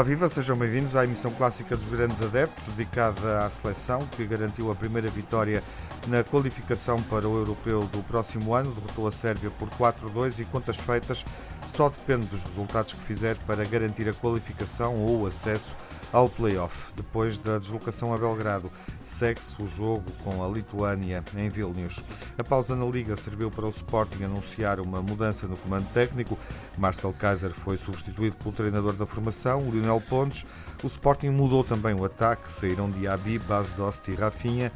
Olá, viva, sejam bem-vindos à emissão clássica dos Grandes Adeptos, dedicada à seleção que garantiu a primeira vitória na qualificação para o Europeu do próximo ano. Derrotou a Sérvia por 4-2 e contas feitas só depende dos resultados que fizer para garantir a qualificação ou o acesso ao play-off. Depois da deslocação a Belgrado, segue-se o jogo com a Lituânia em Vilnius. A pausa na Liga serviu para o Sporting anunciar uma mudança no comando técnico. Marcel Kaiser foi substituído pelo treinador da formação, Lionel Pontes. O Sporting mudou também o ataque, saíram Diaby, Basdost e Rafinha.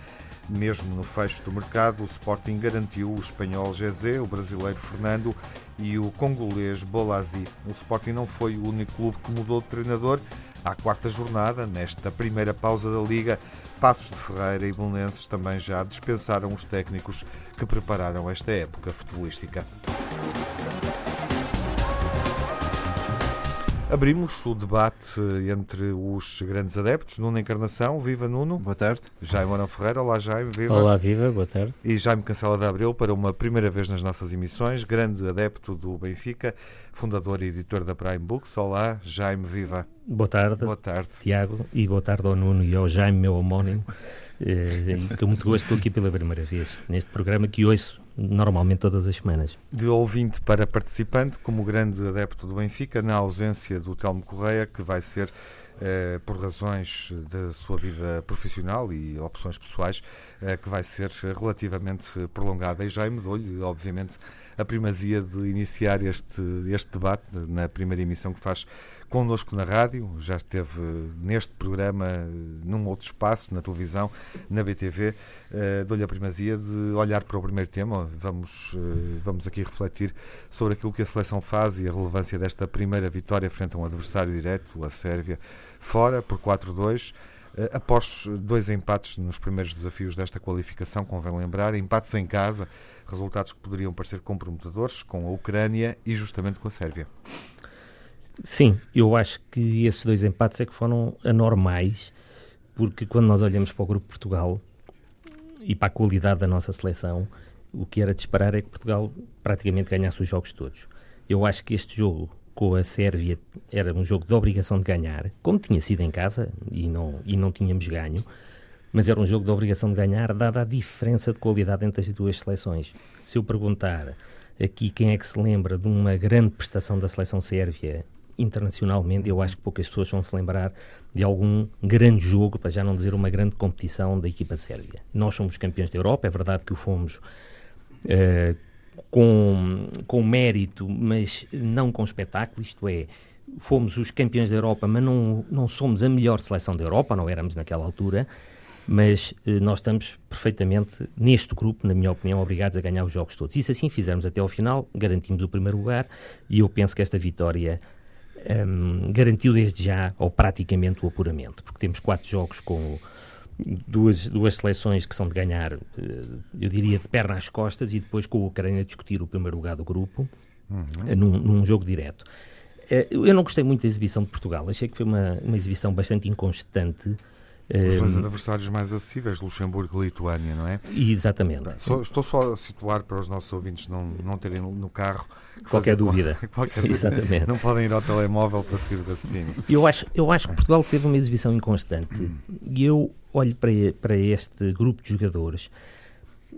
Mesmo no fecho do mercado, o Sporting garantiu o espanhol Gezé, o brasileiro Fernando e o congolês Bolazi. O Sporting não foi o único clube que mudou de treinador. À quarta jornada, nesta primeira pausa da Liga, Passos de Ferreira e Belenenses também já dispensaram os técnicos que prepararam esta época futebolística. Abrimos o debate entre os grandes adeptos. Nuno Encarnação, viva Nuno. Boa tarde. Jaime Morão Ferreira, olá Jaime, viva. Olá, viva, boa tarde. E Jaime Cancela de Abreu para uma primeira vez nas nossas emissões, grande adepto do Benfica, fundador e editor da Prime Books. Olá, Jaime, viva. Boa tarde. Boa tarde. Tiago, e boa tarde ao Nuno e ao Jaime, meu homónimo. Eh, com muito gosto estou aqui pela primeira vez neste programa que ouço normalmente todas as semanas. De ouvinte para participante, como grande adepto do Benfica, na ausência do Telmo Correia, que vai ser, eh, por razões da sua vida profissional e opções pessoais, eh, que vai ser relativamente prolongada. E Jaime dou-lhe, obviamente, a primazia de iniciar este, este debate na primeira emissão que faz connosco na rádio, já esteve neste programa, num outro espaço, na televisão, na BTV. Uh, eh, Dou-lhe a primazia de olhar para o primeiro tema. Vamos, uh, vamos aqui refletir sobre aquilo que a seleção faz e a relevância desta primeira vitória frente a um adversário direto, a Sérvia, fora por 4-2. Eh, após dois empates nos primeiros desafios desta qualificação, convém lembrar, empates em casa, resultados que poderiam parecer comprometedores com a Ucrânia e justamente com a Sérvia. Sim, eu acho que esses dois empates é que foram anormais, porque quando nós olhamos para o Grupo Portugal e para a qualidade da nossa seleção, o que era de esperar é que Portugal praticamente ganhasse os jogos todos. Eu acho que este jogo com a Sérvia era um jogo de obrigação de ganhar, como tinha sido em casa e não, e não tínhamos ganho, mas era um jogo de obrigação de ganhar, dada a diferença de qualidade entre as duas seleções. Se eu perguntar aqui quem é que se lembra de uma grande prestação da seleção sérvia internacionalmente, eu acho que poucas pessoas vão se lembrar de algum grande jogo, para já não dizer uma grande competição da equipa sérvia. Nós somos campeões da Europa, é verdade que o fomos uh, com, com mérito, mas não com espetáculo, isto é, fomos os campeões da Europa, mas não, não somos a melhor seleção da Europa, não éramos naquela altura, mas uh, nós estamos perfeitamente neste grupo, na minha opinião, obrigados a ganhar os jogos todos. E se assim fizermos até ao final, garantimos o primeiro lugar e eu penso que esta vitória um, garantiu desde já, ou praticamente, o apuramento, porque temos quatro jogos com duas, duas seleções que são de ganhar, eh, eu diria, de perna às costas, e depois com a Ucrânia a discutir o primeiro lugar do grupo, uhum. num, num jogo direto. Eh, eu não gostei muito da exibição de Portugal, achei que foi uma, uma exibição bastante inconstante os dois adversários mais acessíveis, Luxemburgo e Lituânia, não é? Exatamente. Só, estou só a situar para os nossos ouvintes não, não terem no carro qualquer dúvida. qualquer Exatamente. Não podem ir ao telemóvel para seguir o raciocínio. Eu acho, eu acho que Portugal teve uma exibição inconstante e eu olho para, para este grupo de jogadores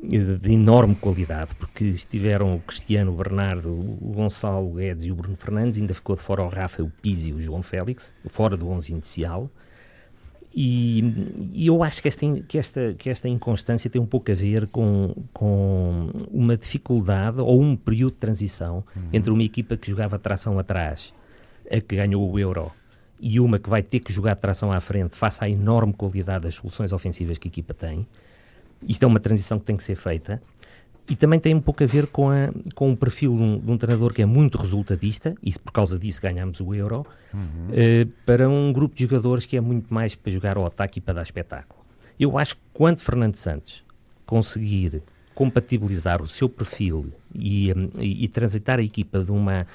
de enorme qualidade, porque estiveram o Cristiano, o Bernardo, o Gonçalo Guedes e o Bruno Fernandes, ainda ficou de fora o Rafa, o Pizzi e o João Félix, fora do 11 inicial. E, e, eu acho que esta, que, esta, que esta inconstância tem um pouco a ver com, com uma dificuldade ou um período de transição uhum. entre uma equipa que jogava tração atrás, a que ganhou o Euro, e uma que vai ter que jogar tração à frente, face à enorme qualidade das soluções ofensivas que a equipa tem. Isto é uma transição que tem que ser feita. E também tem um pouco a ver com, a, com o perfil de um, de um, treinador que é muito resultadista, e por causa disso ganhamos o Euro, uhum. uh, para um grupo de jogadores que é muito mais para jogar ao ataque e para dar espetáculo. Eu acho que quando Fernando Santos conseguir compatibilizar o seu perfil e, um, e, e transitar a equipa de uma,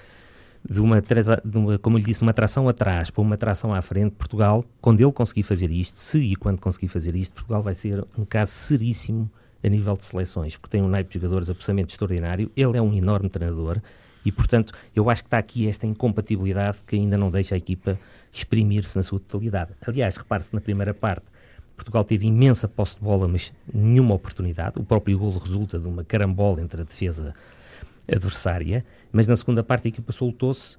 de uma, de uma, como lhe disse, uma tração atrás para uma tração à frente, Portugal, quando ele conseguir fazer isto, se e quando conseguir fazer isto, Portugal vai ser um caso seríssimo a nível de seleções, porque tem um naipe de jogadores absolutamente extraordinário. Ele é um enorme treinador E, portanto, eu acho que está aqui esta incompatibilidade que ainda não deixa a equipa exprimir-se na sua totalidade. Aliás, repare-se na primeira parte, Portugal teve imensa posse de bola, mas nenhuma oportunidade. O próprio golo resulta de uma carambola entre a defesa adversária, mas na segunda parte a equipa soltou-se,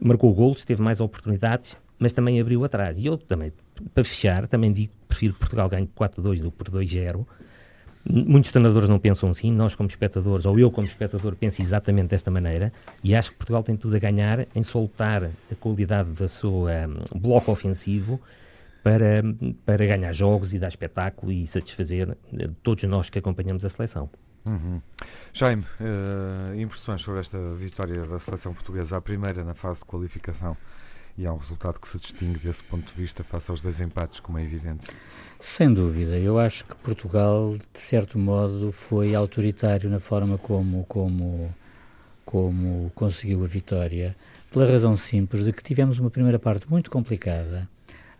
marcou golos, teve mais oportunidades, mas também abriu atrás. E eu também, para fechar, também digo que prefiro que Portugal ganhe 4-2 do que por 2-0. Muitos treinadores não pensam assim, nós como espectadores, ou eu como espectador, penso exatamente desta maneira, e acho que Portugal tem tudo a ganhar em soltar a qualidade do seu um, bloco ofensivo para, para ganhar jogos e dar espetáculo e satisfazer eh, todos nós que acompanhamos a seleção. Uhum. Jaime, uh, impressões sobre esta vitória da seleção portuguesa, a primeira na fase de qualificação? E há um resultado que se distingue desse ponto de vista face aos dois empates, como é evidente. Sem dúvida. Eu acho que Portugal, de certo modo, foi autoritário na forma como, como, como conseguiu a vitória, pela razão simples de que tivemos uma primeira parte muito complicada,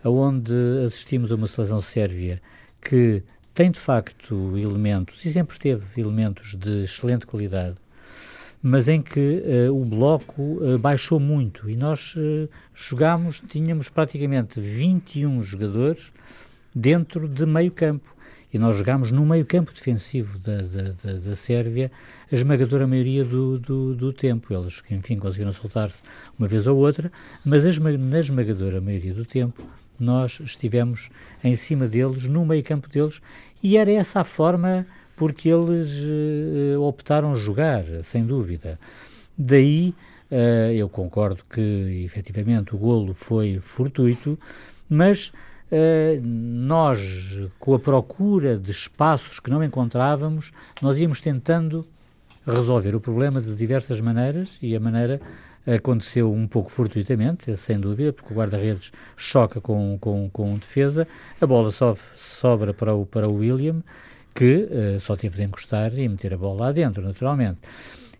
onde assistimos a uma seleção sérvia que tem de facto elementos, e sempre teve elementos de excelente qualidade, mas em que uh, o bloco uh, baixou muito e nós uh, jogámos, tínhamos praticamente 21 jogadores dentro de meio campo. E nós jogámos no meio campo defensivo da, da, da, da Sérvia a esmagadora maioria do, do, do tempo. Eles, enfim, conseguiram soltar-se uma vez ou outra, mas na esmagadora maioria do tempo nós estivemos em cima deles, no meio campo deles, e era essa a forma porque eles uh, optaram jogar, sem dúvida. Daí uh, eu concordo que efetivamente o golo foi fortuito, mas uh, nós, com a procura de espaços que não encontrávamos, nós íamos tentando resolver o problema de diversas maneiras e a maneira aconteceu um pouco fortuitamente, sem dúvida, porque o guarda-redes choca com, com, com defesa, a bola so, sobra para o, para o William, que uh, só teve de encostar e meter a bola lá dentro, naturalmente.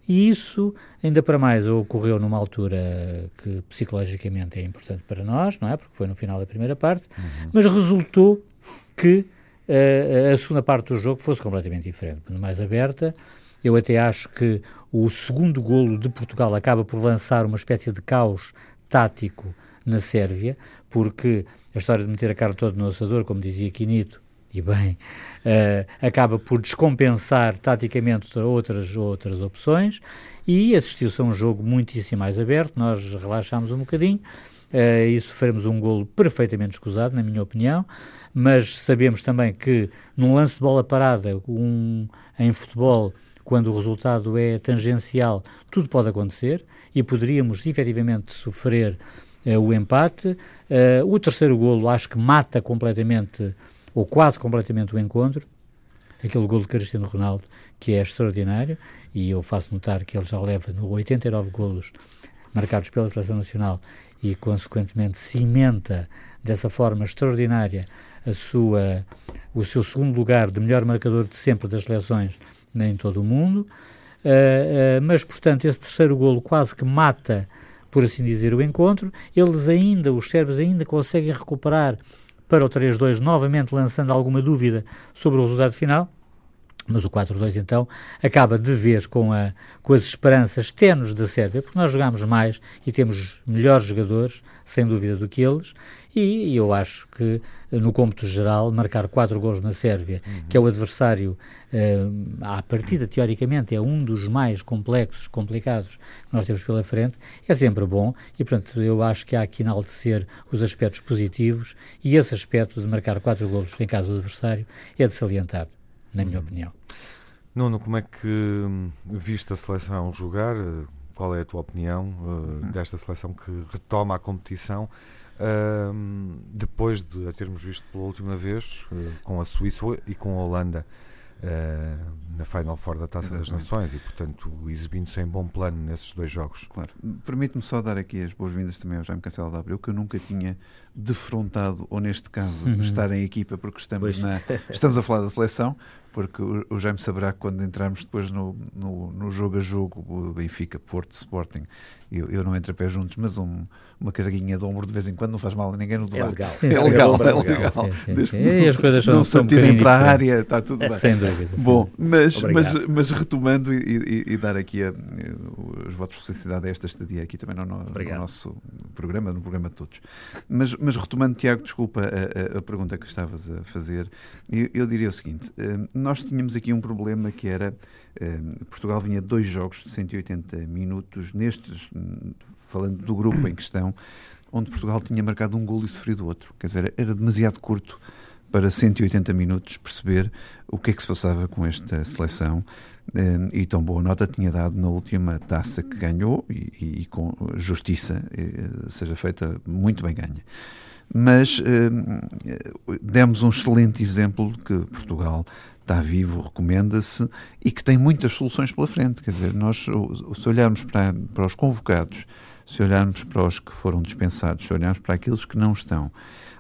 E isso, ainda para mais, ocorreu numa altura que psicologicamente é importante para nós, não é? Porque foi no final da primeira parte, uhum. mas resultou que uh, a segunda parte do jogo fosse completamente diferente, mais aberta. Eu até acho que o segundo golo de Portugal acaba por lançar uma espécie de caos tático na Sérvia, porque a história de meter a cara toda no assador, como dizia Quinito, e bem, uh, acaba por descompensar taticamente outras, outras opções. E assistiu-se a um jogo muitíssimo mais aberto, nós relaxámos um bocadinho uh, e sofremos um golo perfeitamente escusado, na minha opinião, mas sabemos também que num lance de bola parada, um, em futebol, quando o resultado é tangencial, tudo pode acontecer. E poderíamos efetivamente sofrer uh, o empate. o terceiro golo acho que mata completamente ou quase completamente o encontro, aquele gol de Cristiano Ronaldo, que é extraordinário, e eu faço notar que ele já leva no 89 golos marcados pela Seleção Nacional e, consequentemente, cimenta dessa forma extraordinária a sua, o seu segundo lugar de melhor marcador de sempre das seleções em todo o mundo. Uh, uh, mas, portanto, esse terceiro golo quase que mata, por assim dizer, o encontro. Eles ainda, os sérvios ainda conseguem recuperar para o 3-2, novamente lançando alguma dúvida sobre o resultado final. Mas o 4-2 então acaba de vez com, a, com as esperanças tenos da Sérvia, porque nós jogamos mais e temos melhores jogadores, sem dúvida, do que eles, e, e eu acho que, no cômputo geral, marcar quatro gols na Sérvia, uhum. que é o adversário, uh, à partida, teoricamente, é um dos mais complexos, complicados que nós temos pela frente, é sempre bom, e, portanto, eu acho que há que enaltecer os aspectos positivos, e esse aspecto de marcar quatro gols em casa do adversário é de salientar na minha opinião. Nuno, como é que hum, viste a seleção jogar? Qual é a tua opinião uh, desta seleção que retoma a competição uh, depois de a termos visto pela última vez uh, com a Suíça e com a Holanda? Uh, na Final Four da Taça Exatamente. das Nações e, portanto, exibindo-se em bom plano nesses dois jogos. Claro. Permite-me só dar aqui as boas-vindas também ao Jaime Cancelo da Abreu, que eu nunca tinha defrontado, ou neste caso, uhum. estar em equipa, porque estamos, na, estamos a falar da seleção, porque o, o Jaime saberá que quando entrarmos depois no, no, no jogo a jogo, o Benfica, Porto, Sporting, eu, eu não entro a pé juntos, mas um, uma carguinha de ombro de vez em quando não faz mal a ninguém no debate. É legal. É legal, é legal. Sim, sim, sim. E as coisas são, não se um atirem bocadinho para a área, está tudo bem. Sem dúvida. Bom, mas, mas, Obrigado. mas retomando e, e- e dar aqui a- os votos de felicidade a esta estadia aqui também no, no- no nosso programa, no programa de todos. Mas, mas retomando, Tiago, desculpa a, a- a pergunta que estavas a fazer, eu, eu diria o seguinte: eh, nós tínhamos aqui um problema que era eh, Portugal vinha de dois jogos de 180 minutos, nestes, falando do grupo em questão, onde Portugal tinha marcado um gol e sofrido outro. Quer dizer, era demasiado curto para 180 minutos perceber o que é que se passava com esta seleção. Eh, E tão boa nota tinha dado na última taça que ganhou e, e- e com justiça, eh, seja feita muito bem ganha. Mas eh, demos um excelente exemplo que Portugal está vivo, recomenda-se e que tem muitas soluções pela frente. Quer dizer, nós, se olharmos para, para os convocados, se olharmos para os que foram dispensados, se olharmos para aqueles que não estão,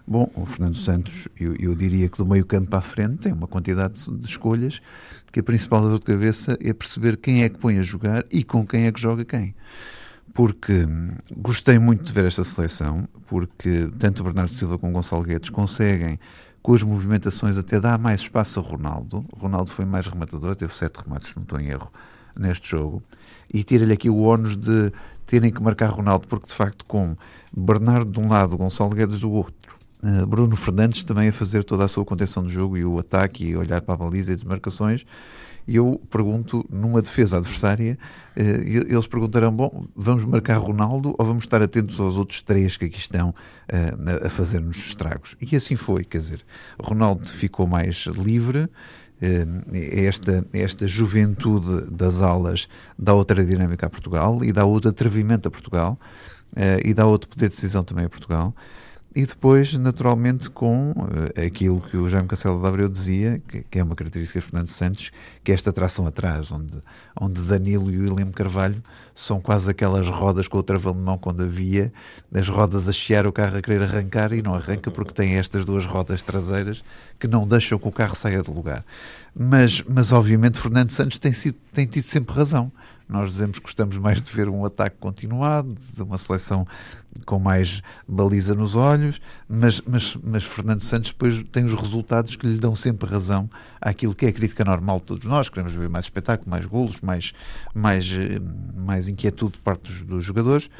Bom, o Fernando Santos, eu, eu diria que do meio campo a frente tem uma quantidade de, de escolhas que a principal dor de cabeça é perceber quem é que põe a jogar e com quem é que joga quem. Porque hum, gostei muito de ver esta seleção, porque tanto o Bernardo Silva como o Gonçalo Guedes conseguem, com as movimentações, até dar mais espaço a Ronaldo. Ronaldo foi mais rematador, teve sete remates, não estou em erro, neste jogo. E tira-lhe aqui o ónus de terem que marcar Ronaldo, porque de facto, com Bernardo de um lado, Gonçalo Guedes do outro, Uh, Bruno Fernandes também a fazer toda a sua contenção do jogo e o ataque e olhar para a baliza e as marcações. E eu pergunto, numa defesa adversária, uh, e- eles perguntarão: bom, vamos marcar Ronaldo ou vamos estar atentos aos outros três que aqui estão uh, a- fazer-nos estragos? E assim foi, quer dizer, Ronaldo ficou mais livre. uh, Esta, esta juventude das alas dá outra dinâmica a Portugal e dá outro atrevimento a Portugal e dá outro poder de decisão também a Portugal. E depois, naturalmente, com eh, aquilo que o Jaime Castelo de Abreu dizia, que, que é uma característica de Fernando Santos, que é esta tração atrás, onde, onde Danilo e William Carvalho são quase aquelas rodas com o travão de mão quando havia, as rodas a chiar o carro a querer arrancar e não arranca porque tem estas duas rodas traseiras que não deixam que o carro saia do lugar. Mas, mas obviamente, Fernando Santos tem, sido, tem tido sempre razão. Nós dizemos que gostamos mais de ver um ataque continuado, de uma seleção com mais baliza nos olhos, mas, mas, mas Fernando Santos depois tem os resultados que lhe dão sempre razão àquilo que é a crítica normal de todos nós. Queremos ver mais espetáculo, mais golos, mais, mais, eh, mais inquietude de parte dos, dos jogadores.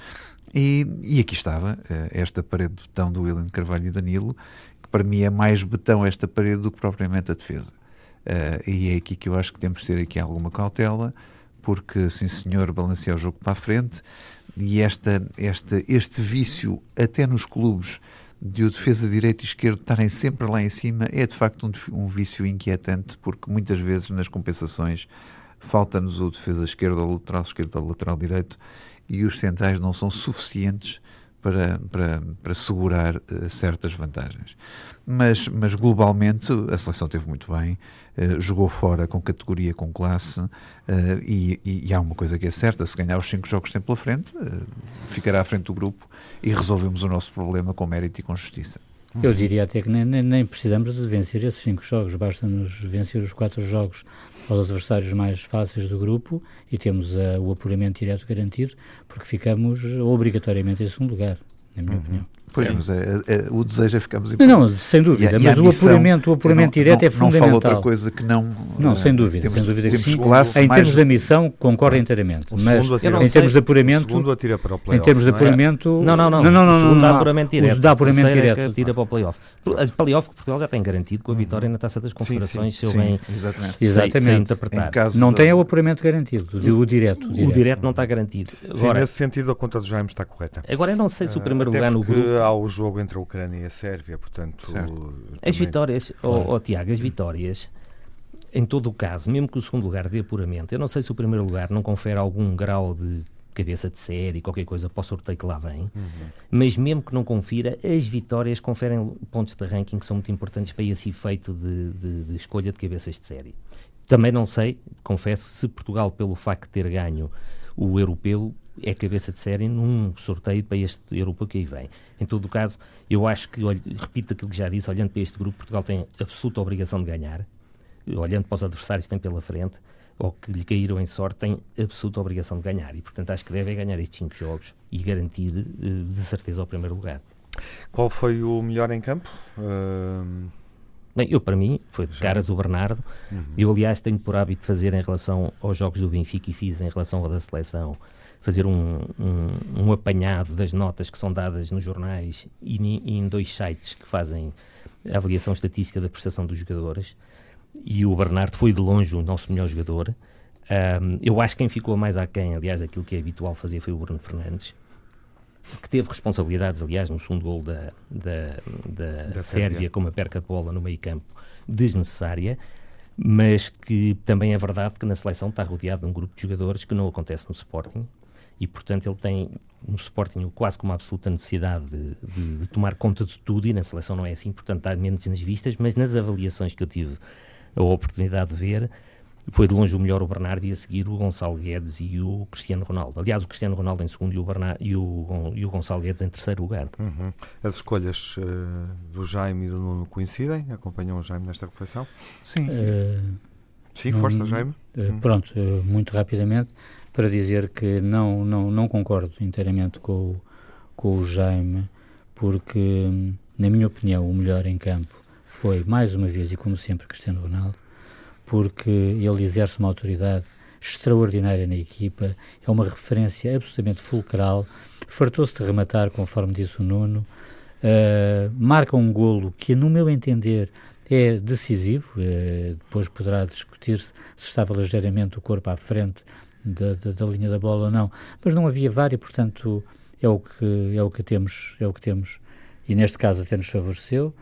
E, e aqui estava eh, esta parede de betão do William Carvalho e Danilo, que para mim é mais betão esta parede do que propriamente a defesa. Eh, e é aqui que eu acho que temos de ter aqui alguma cautela, porque, sim senhor, balancear o jogo para a frente e esta, esta, este vício, até nos clubes, de o defesa direito e esquerdo estarem sempre lá em cima, é de facto um, um vício inquietante, porque muitas vezes nas compensações falta-nos o defesa esquerdo ou lateral esquerdo ou lateral direito e os centrais não são suficientes para, para, para segurar uh, certas vantagens. Mas, mas globalmente a seleção teve muito bem, uh, jogou fora com categoria, com classe, uh, e, e, há uma coisa que é certa: se ganhar os cinco jogos que tem pela frente, ficará à frente do grupo e resolvemos o nosso problema com mérito e com justiça. Eu diria até que nem, nem, nem precisamos de vencer esses cinco jogos, basta-nos vencer os quatro jogos aos adversários mais fáceis do grupo e temos uh, o apuramento direto garantido, porque ficamos obrigatoriamente em segundo lugar, na minha uhum. opinião. Pois, Sim. mas é, é, o desejo é ficarmos em Não, não, sem dúvida, e, mas e o missão, apuramento, o apuramento não, direto não, é fundamental. Não falo outra coisa que não... Não, sem dúvida, temos, sem dúvida que sim. classe em mais... termos de missão, concordo inteiramente. Mas em termos de apuramento... O segundo atira para o Em termos de apuramento... Não, não, não. não, não, não, o segundo não, dá apuramento direto. O dá apuramento é direto. tira para o playoff. Playoff que Portugal já tem garantido com a vitória na Taça das Confederações, se eu bem exatamente. Interpretar. Não tem o apuramento garantido, o direto. O direto não está garantido. Agora, nesse sentido, a conta do Jaime está correta. Agora, eu não sei se o primeiro Até lugar no grupo... há o jogo entre a Ucrânia e a Sérvia, portanto... As vitórias, claro. oh, oh, Tiago, as vitórias, em todo o caso, mesmo que o segundo lugar dê apuramento, eu não sei se o primeiro lugar não confere algum grau de cabeça de série, qualquer coisa para o sorteio que lá vem, uhum. mas mesmo que não confira, as vitórias conferem pontos de ranking que são muito importantes para esse efeito de, de, de escolha de cabeças de série. Também não sei, confesso, se Portugal, pelo facto de ter ganho o europeu, é cabeça de série num sorteio para este europeu que aí vem. Em todo o caso, eu acho que, olho, repito aquilo que já disse, olhando para este grupo, Portugal tem absoluta obrigação de ganhar. olhando para os adversários que tem pela frente, ou que lhe caíram em sorte, tem absoluta obrigação de ganhar. E, portanto, acho que deve ganhar estes cinco jogos e garantir de certeza o primeiro lugar. Qual foi o melhor em campo? Uh... Bem, eu para mim foi de caras o Bernardo. Uhum. Eu, aliás, tenho por hábito fazer em relação aos jogos do Benfica e fiz em relação ao da seleção, fazer um, um, um apanhado das notas que são dadas nos jornais e, e, em dois sites que fazem a avaliação estatística da prestação dos jogadores. E o Bernardo foi de longe o nosso melhor jogador. Um, eu acho que quem ficou mais aquém, aliás, daquilo que é habitual fazer foi o Bruno Fernandes que teve responsabilidades, aliás, no segundo gol da, da, da, da Sérvia, com uma perca de bola no meio campo desnecessária, mas que também é verdade que na seleção está rodeado de um grupo de jogadores que não acontece no Sporting, e portanto ele tem no Sporting quase como uma absoluta necessidade de, de, de, tomar conta de tudo e na seleção não é assim, portanto está menos nas vistas, mas nas avaliações que eu tive a oportunidade de ver, foi de longe o melhor o Bernardo e a seguir o Gonçalo Guedes e o Cristiano Ronaldo. Aliás, o Cristiano Ronaldo em segundo e o, Bernardo, e o, e o Gonçalo Guedes em terceiro lugar. Uhum. As escolhas uh, do Jaime e do Nuno coincidem? Acompanham o Jaime nesta reflexão? Sim. Uh, Sim, força, Jaime. Uh, pronto, muito rapidamente, para dizer que não, não, não concordo inteiramente com, com o Jaime, porque, na minha opinião, o melhor em campo foi, mais uma vez e como sempre, Cristiano Ronaldo porque ele exerce uma autoridade extraordinária na equipa, é uma referência absolutamente fulcral, fartou-se de rematar, conforme disse o Nuno, uh, marca um golo que, no meu entender, é decisivo, uh, depois poderá discutir-se se estava ligeiramente o corpo à frente da, da, da, linha da bola não, mas não havia vária, portanto é o que é o que temos, é o que temos e neste caso até nos favoreceu.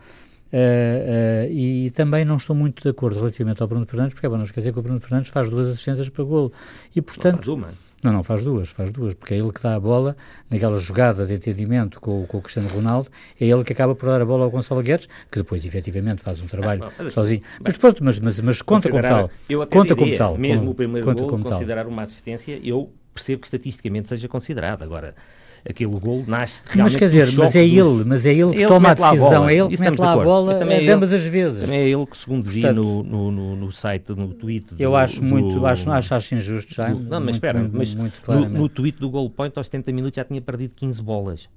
Uh, uh, e também não estou muito de acordo relativamente ao Bruno Fernandes, porque é bom não esquecer que o Bruno Fernandes faz duas assistências para golo. E, portanto, não faz uma? Não, não, faz duas, faz duas, porque é ele que dá a bola naquela jogada de entendimento com, com o Cristiano Ronaldo, é ele que acaba por dar a bola ao Gonçalo Guedes, que depois efetivamente faz um trabalho ah, mas, sozinho. Mas pronto, mas, mas, mas conta como tal. Eu até conta diria, como tal. Mesmo como, o primeiro gol, considerar tal. uma assistência, eu percebo que estatisticamente seja considerado. Agora, aquele gol nasce realmente Mas quer dizer, mas é ele, mas é ele que ele toma a decisão, a é ele que mete lá a bola também é ambas as vezes. Também é ele que, segundo Portanto, vi no, no, no, no, site, no tweet Eu acho do, muito, acho, acho, acho injusto já. Do, não, mas espera, mas muito no, no tweet do Goal Point aos 70 minutos já tinha perdido 15 bolas.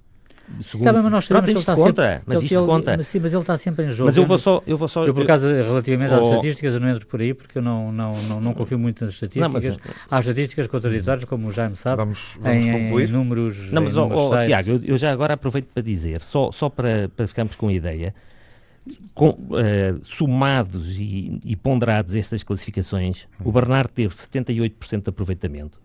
Segundo... Bem, mas nós sabemos Pronto, que ele conta, sempre, mas isto ele, conta. Mas, sim, mas ele está sempre em jogo. Mas eu vou só... Eu, vou só, eu por acaso, relativamente oh. às estatísticas, eu não entro por aí, porque eu não, não, não, não confio muito nas estatísticas. Não, mas, Há estatísticas contraditórias, como o Jaime sabe, vamos, vamos em, concluir. em números Não, mas, em números oh, oh, Tiago, eu, eu, já agora aproveito para dizer, só, só para, para ficarmos com a ideia, com, uh, somados e, e, ponderados estas classificações, o Bernardo teve 78% de aproveitamento,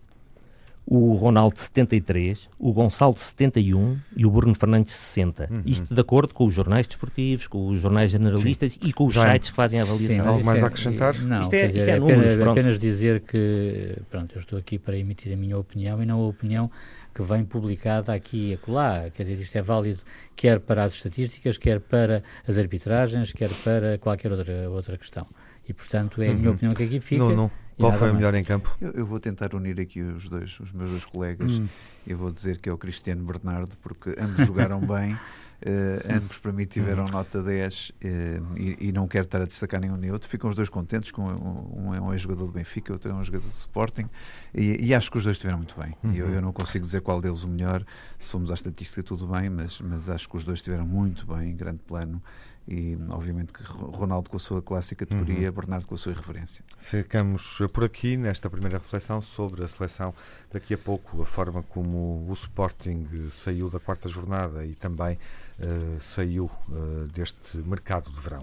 o Ronaldo 73, o Gonçalo 71 e o Bruno Fernandes 60. Uhum. Isto de acordo com os jornais desportivos, com os jornais generalistas Sim. e com os Já sites que fazem a avaliação. Sim, Algo mais é, a acrescentar? Não, isto é, dizer, isto é, é números, apenas, apenas dizer que pronto, eu estou aqui para emitir a minha opinião e não a opinião que vem publicada aqui e acolá. Quer dizer, isto é válido quer para as estatísticas, quer para as arbitragens, quer para qualquer outra, outra questão. E, portanto, é a minha uhum. opinião que aqui fica. Não, não. Qual foi o melhor em campo? Eu, eu, vou tentar unir aqui os dois, os meus dois colegas. Hum. Eu vou dizer que é o Cristiano Bernardo, porque ambos jogaram bem. Uh, ambos para mim tiveram uhum. nota 10 uh, e, e, não quero estar a destacar nenhum nem outro. Ficam os dois contentes, com um, um é um ex-jogador do Benfica, outro é um jogador do Sporting e, e, acho que os dois estiveram muito bem. Uhum. Eu, eu, não consigo dizer qual deles o melhor, se formos à estatística tudo bem, mas, mas acho que os dois estiveram muito bem, em grande plano e obviamente que Ronaldo com a sua clássica categoria, uhum. Bernardo com a sua irreverência. Ficamos por aqui nesta primeira reflexão sobre a seleção. Daqui a pouco, a forma como o Sporting saiu da quarta jornada e também uh, saiu uh, deste mercado de verão.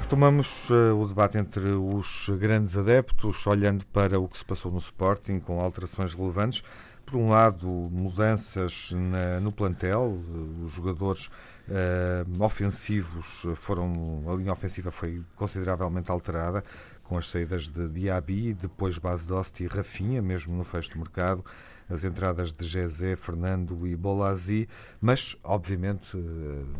Retomamos uh, o debate entre os grandes adeptos, olhando para o que se passou no Sporting, com alterações relevantes por um lado, mudanças na, no plantel, os jogadores uh, ofensivos foram, a linha ofensiva foi consideravelmente alterada, com as saídas de Diaby, depois base Dost e Rafinha, mesmo no fecho do mercado, as entradas de Jezé, Fernando e Bolazzi, mas, obviamente,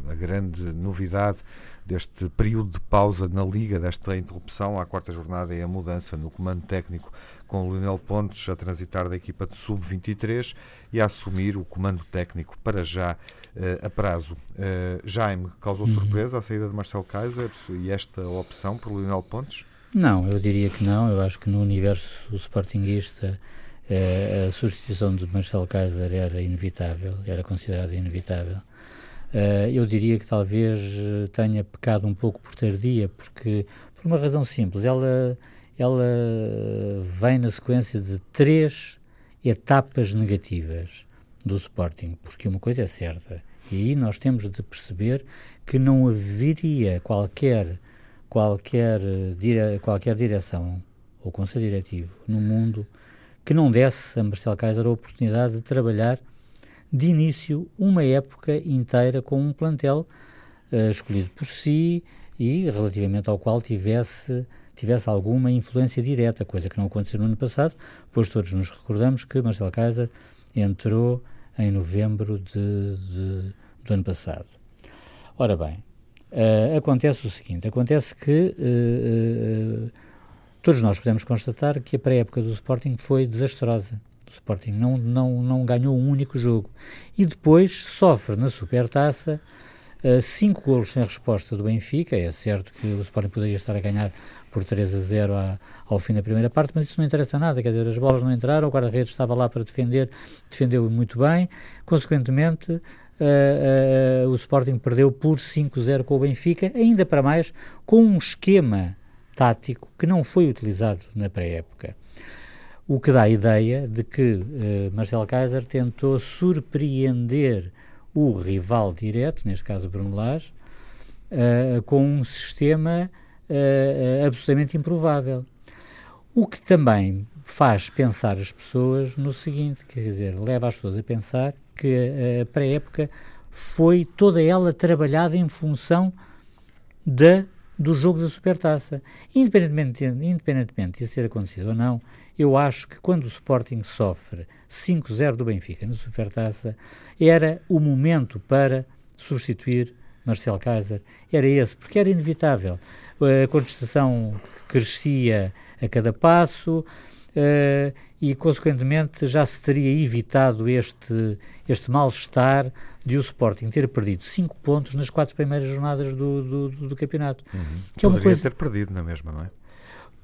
a grande novidade deste período de pausa na Liga, desta interrupção à quarta jornada, é a mudança no comando técnico, com o Lionel Pontes a transitar da equipa de sub-23 e a assumir o comando técnico para já uh, a prazo. Uh, Jaime, causou uhum. surpresa a saída de Marcel Kaiser e esta opção por Lionel Pontes? Não, eu diria que não. Eu acho que no universo sportinguista uh, a substituição de Marcel Kaiser era inevitável, era considerada inevitável. Uh, eu diria que talvez eh, tenha pecado um pouco por tardia, porque por uma razão simples, ela, ela vem na sequência de três etapas negativas do Sporting, porque uma coisa é certa, e aí nós temos de perceber que não haveria qualquer qualquer, dire, qualquer direção ou conselho diretivo no mundo que não desse a Marcel Kaiser a oportunidade de trabalhar de início uma época inteira com um plantel uh, escolhido por si e relativamente ao qual tivesse, tivesse alguma influência direta, coisa que não aconteceu no ano passado, pois todos nos recordamos que Marcelo Kaiser entrou em novembro de, de, do ano passado. Ora bem, uh, acontece o seguinte, acontece que uh, todos nós podemos constatar que a pré-época do Sporting foi desastrosa o Sporting não, não, não ganhou um único jogo. E depois sofre na Supertaça uh, cinco golos sem resposta do Benfica. É certo que o Sporting poderia estar a ganhar por 3 a 0 a, ao fim da primeira parte, mas isso não interessa nada, quer dizer, as bolas não entraram, o guarda-redes estava lá para defender, defendeu muito bem, consequentemente uh, uh, o Sporting perdeu por 5-0 com o Benfica, ainda para mais com um esquema tático que não foi utilizado na pré-época. O que dá a ideia de que uh, Marcelo Kaiser tentou surpreender o rival direto, neste caso Bruno Lage, uh, com um sistema uh, absolutamente improvável. O que também faz pensar as pessoas no seguinte, quer dizer, leva as pessoas a pensar que a pré-época foi toda ela trabalhada em função da, do jogo da Supertaça. Independentemente, independentemente de ter acontecido ou não, eu acho que quando o Sporting sofre 5-0 do Benfica na Supertaça, era o momento para substituir Marcel Kaiser. Era esse, porque era inevitável. A contestação crescia a cada passo uh, e, consequentemente, já se teria evitado este, este mal-estar de o Sporting ter perdido 5 pontos nas quatro primeiras jornadas do, do, do, campeonato. Uhum. Que Poderia é uma coisa... ter perdido na mesma, não é?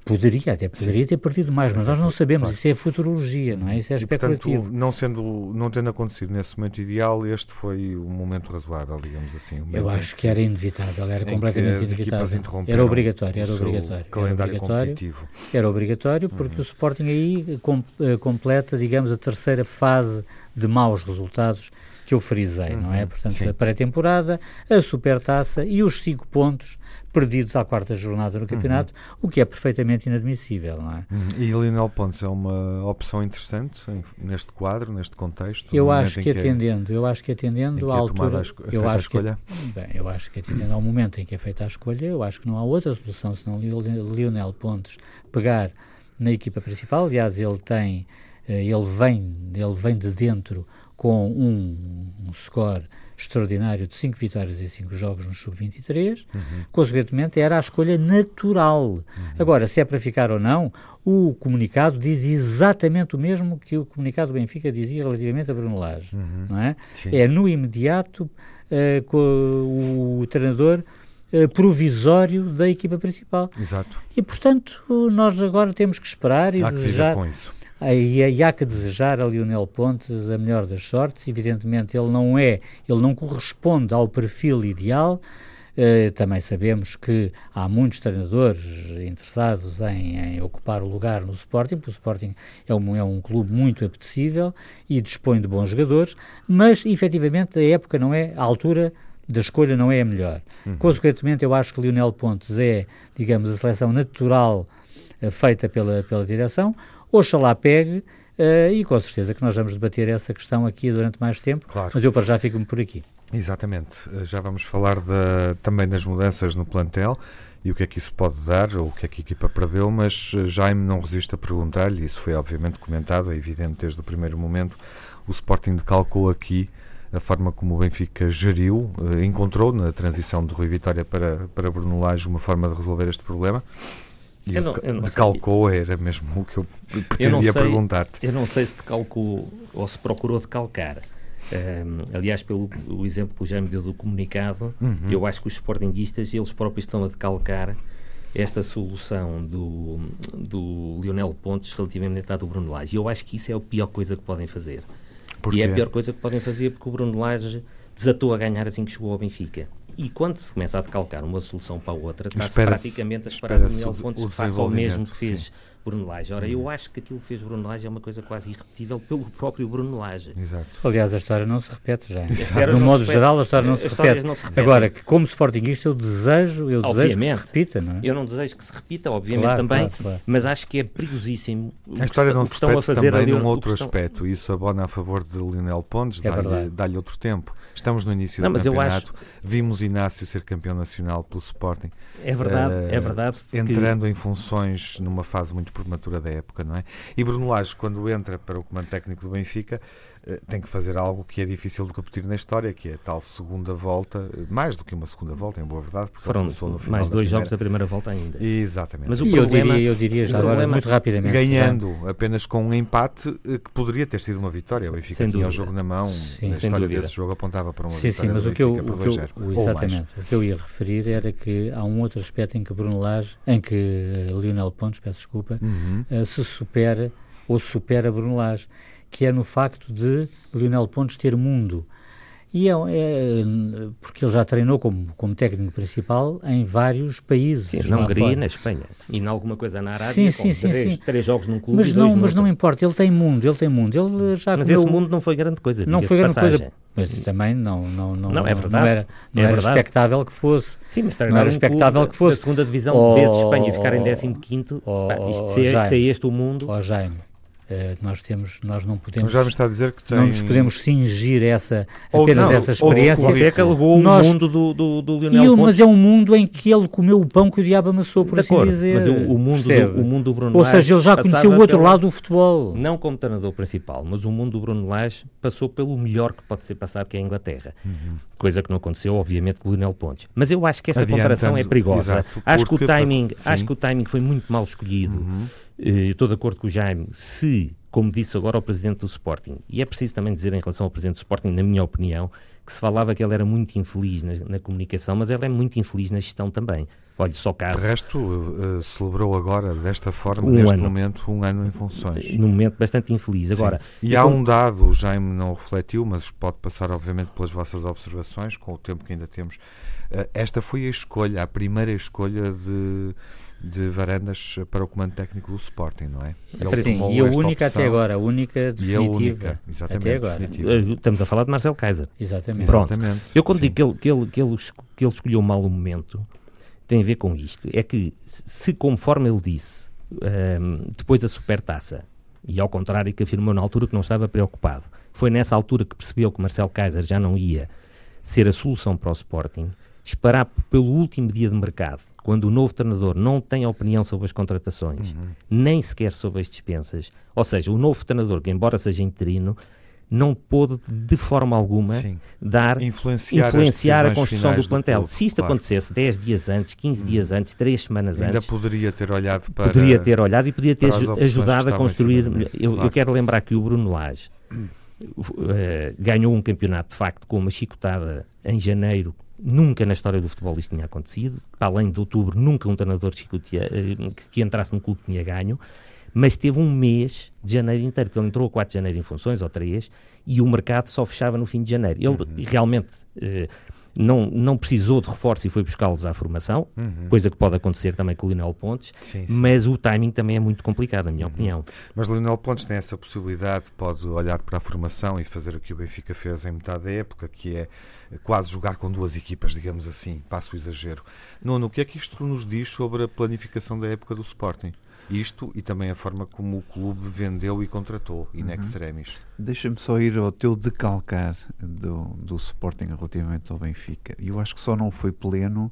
Poderia, até poderia ter partido mais, mas nós não sabemos, isso é futurologia, não é? Isso é especulativo. E, portanto, não, sendo, não tendo acontecido nesse momento ideal, este foi o momento razoável, digamos assim. Eu acho que era inevitável, era completamente inevitável. Era obrigatório, era obrigatório. Era obrigatório, era obrigatório porque uhum. o Sporting aí com, uh, completa, digamos, a terceira fase de maus resultados que eu frisei, uhum. não é? Uhum. Portanto, Sim. a pré-temporada, a supertaça e os cinco pontos perdidos à quarta jornada no campeonato, uhum. o que é perfeitamente inadmissível, não é? Uhum. E Lionel Pontes é uma opção interessante neste quadro, neste contexto? Eu acho que, atendendo, eu acho que atendendo à altura, eu acho que, bem, eu acho que atendendo ao momento em que é feita a escolha, eu acho que não há outra solução senão Lionel Pontes pegar na equipa principal, aliás, ele tem, eh, ele vem, ele vem de dentro com um, um score extraordinário de 5 vitórias e 5 jogos no Sub-23, uhum. consequentemente era a escolha natural. Uhum. Agora, se é para ficar ou não, o comunicado diz exatamente o mesmo que o comunicado do Benfica dizia relativamente a Bruno Lage, uhum. não é? Sim. É no imediato uh, com o, o treinador uh, provisório da equipa principal. Exato. E, portanto, nós agora temos que esperar e Há desejar... com isso e, e há que desejar a Lionel Pontes a melhor das sortes. Evidentemente, ele não é, ele não corresponde ao perfil ideal. Uh, também sabemos que há muitos treinadores interessados em, em, ocupar o lugar no Sporting, porque o Sporting é um, é um clube muito apetecível e dispõe de bons jogadores, mas efetivamente a época não é, a altura da escolha não é a melhor. Uhum. Consequentemente, eu acho que Lionel Pontes é, digamos, a seleção natural uh, feita pela, pela direção. Oxalá pegue uh, e com certeza que nós vamos debater essa questão aqui durante mais tempo, claro. mas eu para já fico-me por aqui. Exatamente. Eh, já vamos falar de, também das mudanças no plantel e o que é que isso pode dar, ou o que é que a equipa perdeu, mas eh, Jaime não resiste a perguntar-lhe, isso foi obviamente comentado, é evidente desde o primeiro momento, o Sporting decalcou aqui a forma como o Benfica geriu, encontrou na transição de Rui Vitória para, para Bruno Lage uma forma de resolver este problema. Eu não, eu não decalcou sei. era mesmo o que eu pretendia perguntar-te. Eu não sei se decalcou ou se procurou decalcar. Um, aliás, pelo o exemplo que o Jaime deu do comunicado, uhum. eu acho que os sportinguistas, eles próprios estão a decalcar esta solução do, do Lionel Pontes relativamente à do Bruno Lage. E eu acho que isso é a pior coisa que podem fazer. E é a pior coisa que podem fazer porque o Bruno Lage desatou a ganhar assim que chegou ao Benfica. E quando se começa a decalcar uma solução para a outra, está-se praticamente a esperar o Lionel Pontes que faça o mesmo que fez. Sim Bruno Lage. Ora, eu acho que aquilo que fez Bruno Lage é uma coisa quase irrepetível pelo próprio Bruno Lage. Exato. Aliás, a história não se repete já. De modo geral, a história não se repete. Não se Agora, que como Sportingista, eu desejo, eu desejo que se repita, não é? Eu não desejo que se repita, obviamente claro, também, claro, claro. mas acho que é perigosíssimo a história não se repete a fazer também num outro estão... aspecto. Isso abona a favor de Lionel Pontes, é dá-lhe dá outro tempo. Estamos no início não, do campeonato. Acho... Vimos Inácio ser campeão nacional pelo Sporting. É verdade, uh, é verdade. Entrando em funções numa fase muito prematura da época, não é? E Bruno Lage, quando entra para o comando técnico do Benfica, tem que fazer algo que é difícil de repetir na história, que é a tal segunda volta, eh, mais do que uma segunda volta, em boa verdade, porque foram mais dois jogos da primeira volta ainda. Exatamente. Mas o problema, eu diria, eu diria já agora, muito rapidamente, ganhando já. apenas com um empate eh, que poderia ter sido uma vitória. O Benfica sem tinha dúvida. o jogo na mão, sim, a história dúvida. desse jogo apontava para uma sim, vitória. Sim, mas o que, eu, o que eu, exatamente, o que eu ia referir era que há um outro aspecto em que Bruno Lage, em que Lionel Pontes, peço desculpa, uhum. se supera ou supera Bruno Lage que é no facto de Lionel Pontes ter mundo. E é, é, porque ele já treinou como, como técnico principal em vários países. Sim, na Hungria e na Espanha. E em alguma coisa na Arábia, sim, sim, sim, três, sim. três jogos num clube mas não, Mas não importa, ele tem mundo, ele tem mundo. Ele já mas comeu... esse mundo não foi grande coisa. Não foi grande passagem. coisa. Mas também não, não, não, não, é verdade. não era, não é era expectável que fosse. Sim, mas não era expectável um que fosse. A segunda divisão oh, B de Espanha e ficar em 15 oh, oh, isto se, é, se é este o mundo. Oh, Jaime, Uh, nós temos, nós não podemos, já me está a dizer que tem... não nos podemos cingir essa apenas não, essa experiência. Você é que alegou nós... o mundo do, do, do Lionel eu, Mas é um mundo em que ele comeu o pão que o diabo amassou, por de assim acordo, dizer. Mas o, o mundo do, o mundo do Bruno Ou seja, ele já conheceu o outro pelo, lado do futebol. Não como treinador principal, mas o mundo do Bruno Lage passou pelo melhor que pode ser passado, que é a Inglaterra. Uhum. Coisa que não aconteceu, obviamente, com o Lionel Pontes. Mas eu acho que esta Adiantando, comparação é perigosa. Exato, acho, que o timing, acho que o timing foi muito mal escolhido. Uhum. Uh, estou de acordo com o Jaime. Se como disse agora o presidente do Sporting. E é preciso também dizer em relação ao presidente do Sporting, na minha opinião, que se falava que ele era muito infeliz na, na comunicação, mas ele é muito infeliz na gestão também. Olha, só caso. De resto, uh, celebrou agora, desta forma, um neste ano. momento, um ano em funções. Num momento bastante infeliz. Agora, e há um dado, o Jaime não refletiu, mas pode passar, obviamente, pelas vossas observações, com o tempo que ainda temos. Uh, esta foi a escolha, a primeira escolha de de Varandas para o comando técnico do Sporting, não é? Ele Sim, e a única opção, até agora, a única definitiva. E a única, exatamente, até agora. Definitiva. Eh, estamos a falar de Marcelo Kaiser. Exatamente. Pronto. Exatamente. Eu quando Sim. digo que ele, que, ele, que, ele, que ele escolheu mal o momento, tem a ver com isto. É que, se conforme ele disse, um, ehm, depois da supertaça, e ao contrário que afirmou na altura que não estava preocupado, foi nessa altura que percebeu que Marcelo Kaiser já não ia ser a solução para o Sporting, esperar pelo último dia de mercado quando o novo treinador não tem opinião sobre as contratações, uhum. nem sequer sobre as dispensas, ou seja, o novo treinador, que embora seja interino, não pôde de forma alguma Sim. dar influenciar, influenciar a construção do plantel. Do Se isto claro. acontecesse 10 dias antes, 15 hum. dias antes, 3 semanas Ainda antes, poderia ter olhado para poderia ter olhado e poderia ter ajudado a construir. Eu, claro. eu, quero lembrar que o Bruno Lage uh, ganhou um campeonato de facto com uma chicotada em janeiro Nunca na história do futebol isto tinha acontecido. Para além de outubro, nunca um treinador eh, que entrasse num clube tinha ganho. Mas teve um mês de janeiro inteiro, porque ele entrou a 4 de janeiro em funções, ou 3, e o mercado só fechava no fim de janeiro. Ele uhum. realmente eh, não, não precisou de reforço e foi buscá-los à formação, uhum. coisa que pode acontecer também com o Lionel Pontes, sim, sim. mas o timing também é muito complicado, na minha uhum. opinião. Mas o Lionel Pontes tem essa possibilidade, pode olhar para a formação e fazer o que o Benfica fez em metade da época, que é quase jogar com duas equipas, digamos assim, passo o exagero. Nuno, o que é que isto nos diz sobre a planificação da época do Sporting? Isto e também a forma como o clube vendeu e contratou, in uhum. extremis. Deixa-me só ir ao teu decalcar do, do Sporting relativamente ao Benfica. Eu acho que só não foi pleno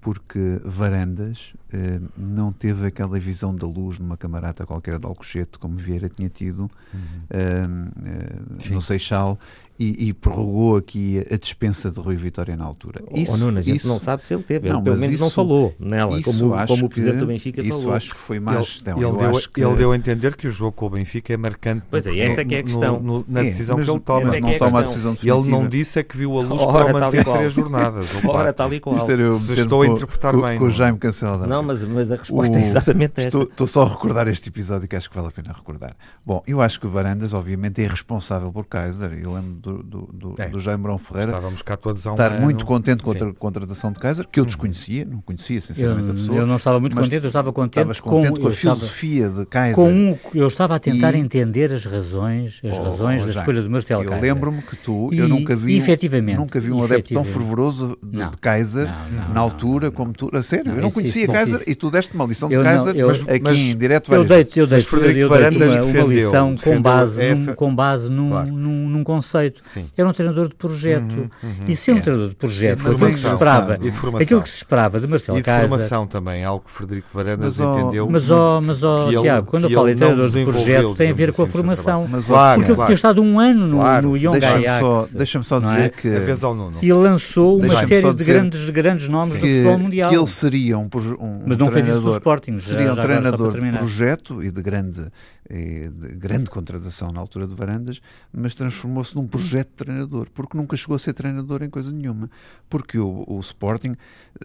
porque Varandas eh, não teve aquela visão da luz numa camarata qualquer de Alcochete, como Vieira tinha tido uhum. eh, eh, no Seixal, e, e, prorrogou aqui a dispensa de Rui Vitória na altura. Isso, oh, Nuno, a gente isso, não sabe se ele teve, não, ele pelo menos isso, não falou nela, como, como o Presidente que, do Benfica isso falou. Isso acho que foi mais gestão. Ele, ele, deu, que... ele, deu, a entender que o jogo com o Benfica é marcante pois é, essa é que é a questão. No, no, na decisão é, que ele toma. É não é toma a decisão definitiva. Ele não disse é que viu a luz Ora, para manter três jornadas. Ora, tal e qual. Se estou a interpretar bem. Com o Jaime Cancela. Não, mas, mas a resposta é exatamente esta. Estou só a recordar este episódio que acho que vale a pena recordar. Bom, eu acho que o Varandas, obviamente, é responsável por Kaiser. Eu lembro do do Jaime Brão Ferreira. Estávamos cá todos a um Estar ano. muito contente com a contratação de Kaiser, que eu desconhecia, não conhecia sinceramente eu, a pessoa. Eu não estava muito contente, eu estava contente, estavas contente com, com a filosofia estava, de Kaiser. Com um, eu estava a tentar e... entender as razões, as oh, razões oh, da escolha do Marcelo eu Kaiser. Eu lembro-me que tu, eu nunca vi, efetivamente, nunca vi um adepto tão fervoroso de, não, de Kaiser não, não, na altura como tu. A sério, eu não conhecia Kaiser e tu deste uma lição de Kaiser aqui em direto Eu dei-te uma lição com base num conceito. Era um treinador de projeto. Uhum. E ser um é. treinador de projeto, aquilo que se esperava, aquilo que se esperava de Marcelo Casa. E de formação também, algo que Frederico Varandas mas, entendeu. Mas, ó, mas, ó, Tiago, quando eu falo em treinador de projeto, tem a ver com a assim, formação. Mas, claro, porque ele tinha estado um ano no, claro. no Young Ajax. Deixa-me só dizer é? que. E lançou uma série de grandes, grandes nomes do futebol mundial. Que ele seria um, um mas não fez isso no Sporting. Seria um treinador de projeto e de grande de grande contratação na altura de Varandas, mas transformou-se num projeto de treinador, porque nunca chegou a ser treinador em coisa nenhuma. Porque o, o Sporting,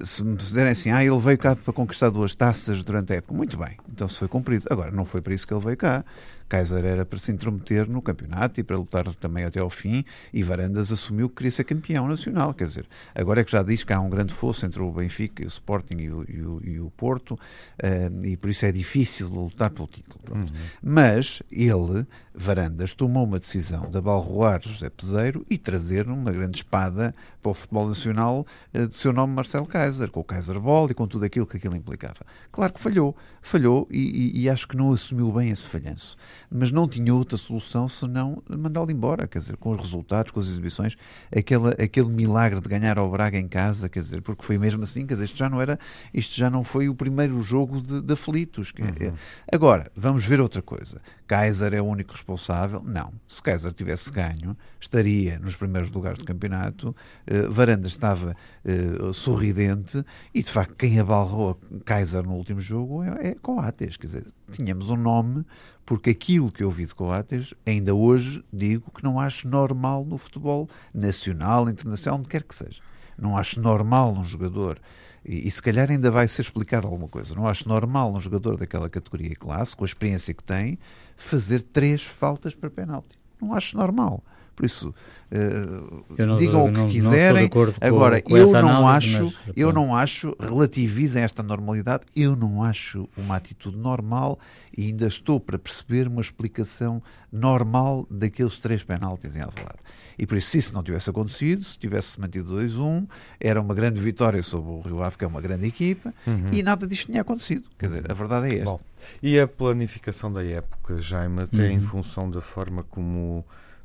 se me fizerem assim, ah, ele veio cá para conquistar duas taças durante a época, muito bem, então se foi cumprido. Agora, não foi para isso que ele veio cá. Kaiser era para se intrometer no campeonato e para lutar também até ao fim, e Varandas assumiu que queria ser campeão nacional. Quer dizer, agora é que já diz que há um grande fosso entre o Benfica, o Sporting e o, e o, e o Porto, uh, e por isso é difícil lutar pelo título. Uhum. Mas ele, Varandas, tomou uma decisão de abalroar José Peseiro e trazer uma grande espada para o futebol nacional uh, de seu nome Marcelo Kaiser, com o Kaiser Ball e com tudo aquilo que aquilo implicava. Claro que falhou, falhou e, e, e acho que não assumiu bem esse falhanço mas não tinha outra solução senão mandá-lo embora, quer dizer, com os resultados, com as exibições, aquela, aquele milagre de ganhar ao Braga em casa, quer dizer, porque foi mesmo assim, quer dizer, isto já não era, isto já não foi o primeiro jogo de, de aflitos. Uhum. Agora, vamos ver outra coisa. Kaiser é o único responsável? Não. Se Kaiser tivesse ganho, estaria nos primeiros lugares do campeonato, uh, Varanda estava uh, sorridente e, de facto, quem abalrou Kaiser no último jogo é, é Coates, quer dizer, tínhamos um nome porque aquilo que eu vi de Coates, ainda hoje digo que não acho normal no futebol nacional, internacional, onde quer que seja. Não acho normal um jogador, e, e se calhar ainda vai ser explicado alguma coisa, não acho normal um jogador daquela categoria e classe, com a experiência que tem, fazer três faltas para penalti. Não acho normal. Por isso, uh, não, digam o que quiserem. Agora, com, com eu não análise, acho, mas, eu não acho, relativizem esta normalidade, eu não acho uma atitude normal e ainda estou para perceber uma explicação normal daqueles três penaltis em Alvalade. E por isso, se isso não tivesse acontecido, se tivesse mantido 2-1, era uma grande vitória sobre o Rio Ave, que é uma grande equipa, uhum. e nada disto tinha acontecido. Quer dizer, a verdade é esta. Bom, e a planificação da época, Jaime, até uhum. em função da forma como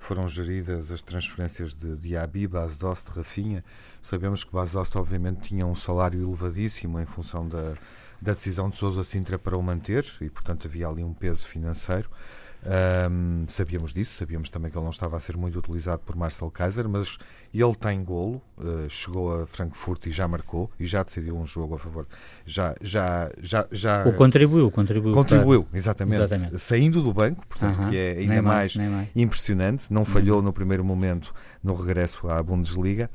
foram geridas as transferências de Diaby, Basdost, Rafinha. Sabemos que Basdost, obviamente, tinha um salário elevadíssimo em função da, da decisão de Sousa Sintra para o manter e, portanto, havia ali um peso financeiro. Um, sabíamos disso, sabíamos também que ele não estava a ser muito utilizado por Marcel Kaiser, mas ele tem golo, uh, chegou a Frankfurt e já marcou e já decidiu um jogo a favor. Já, já, já, já o contribuiu, contribuiu. Contribuiu, para... exatamente, exatamente, Saindo do banco, portanto, uh -huh. que é ainda mais, mais, mais, impressionante. Não falhou no primeiro momento no regresso à Bundesliga.